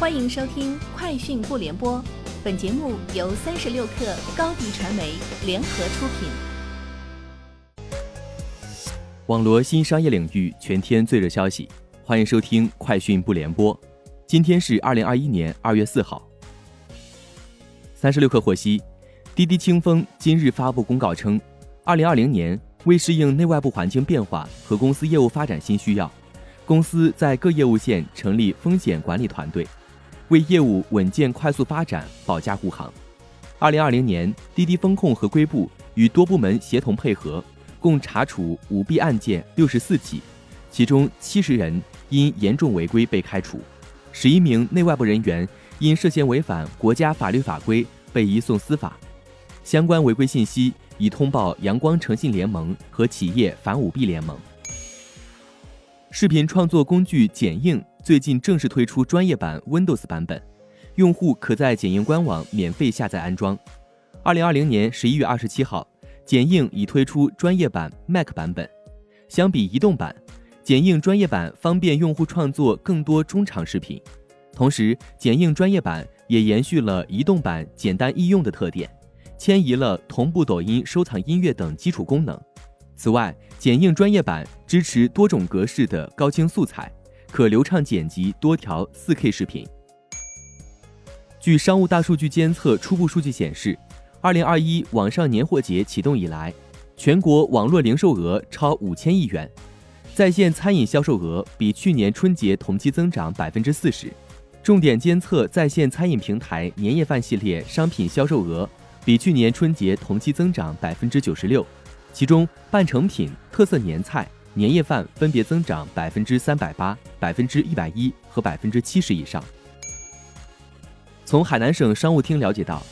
欢迎收听《快讯不联播》，本节目由三十六克高低传媒联合出品。网罗新商业领域全天最热消息，欢迎收听《快讯不联播》。今天是二零二一年二月四号。三十六克获悉，滴滴清风今日发布公告称，二零二零年为适应内外部环境变化和公司业务发展新需要，公司在各业务线成立风险管理团队。为业务稳健快速发展保驾护航。二零二零年，滴滴风控合规部与多部门协同配合，共查处舞弊案件六十四起，其中七十人因严重违规被开除，十一名内外部人员因涉嫌违反国家法律法规被移送司法。相关违规信息已通报阳光诚信联盟和企业反舞弊联盟。视频创作工具剪映。最近正式推出专业版 Windows 版本，用户可在剪映官网免费下载安装。二零二零年十一月二十七号，剪映已推出专业版 Mac 版本。相比移动版，剪映专业版方便用户创作更多中长视频。同时，剪映专业版也延续了移动版简单易用的特点，迁移了同步抖音收藏音乐等基础功能。此外，剪映专业版支持多种格式的高清素材。可流畅剪辑多条 4K 视频。据商务大数据监测初步数据显示，2021网上年货节启动以来，全国网络零售额超五千亿元，在线餐饮销售额比去年春节同期增长百分之四十。重点监测在线餐饮平台年夜饭系列商品销售额比去年春节同期增长百分之九十六，其中半成品、特色年菜。年夜饭分别增长百分之三百八、百分之一百一和百分之七十以上。从海南省商务厅了解到，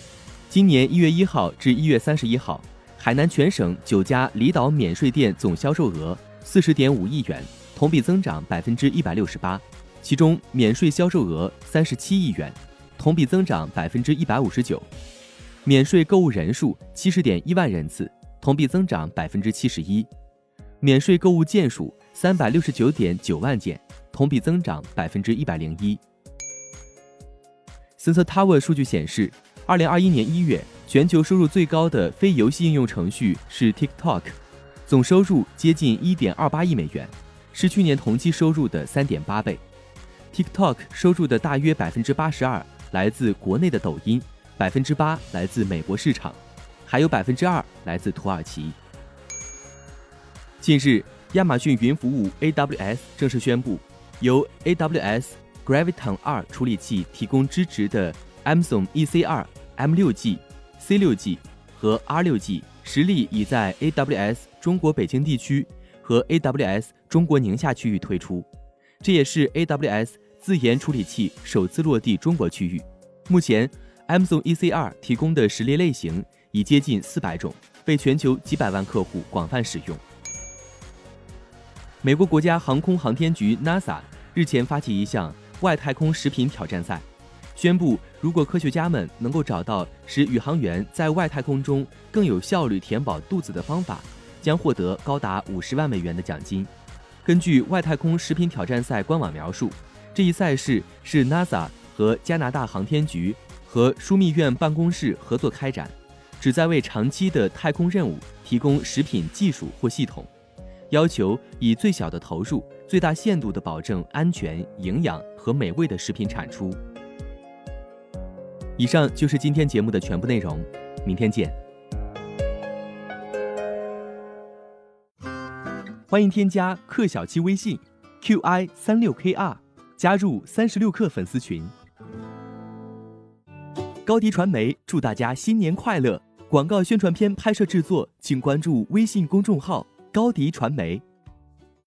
今年一月一号至一月三十一号，海南全省九家离岛免税店总销售额四十点五亿元，同比增长百分之一百六十八。其中免税销售额三十七亿元，同比增长百分之一百五十九。免税购物人数七十点一万人次，同比增长百分之七十一。免税购物件数三百六十九点九万件，同比增长百分之一百零一。s e n s o Tower 数据显示，二零二一年一月，全球收入最高的非游戏应用程序是 TikTok，总收入接近一点二八亿美元，是去年同期收入的三点八倍。TikTok 收入的大约百分之八十二来自国内的抖音，百分之八来自美国市场，还有百分之二来自土耳其。近日，亚马逊云服务 AWS 正式宣布，由 AWS Graviton 二处理器提供支持的 Amazon EC2、M6G、C6G 和 R6G 实力已在 AWS 中国北京地区和 AWS 中国宁夏区域推出，这也是 AWS 自研处理器首次落地中国区域。目前，Amazon EC2 提供的实例类型已接近四百种，被全球几百万客户广泛使用。美国国家航空航天局 NASA 日前发起一项外太空食品挑战赛，宣布如果科学家们能够找到使宇航员在外太空中更有效率填饱肚子的方法，将获得高达五十万美元的奖金。根据外太空食品挑战赛官网描述，这一赛事是 NASA 和加拿大航天局和枢密院办公室合作开展，旨在为长期的太空任务提供食品技术或系统。要求以最小的投入、最大限度地保证安全、营养和美味的食品产出。以上就是今天节目的全部内容，明天见。欢迎添加克小七微信，qi 三六 kr，加入三十六氪粉丝群。高迪传媒祝大家新年快乐！广告宣传片拍摄制作，请关注微信公众号。高迪传媒。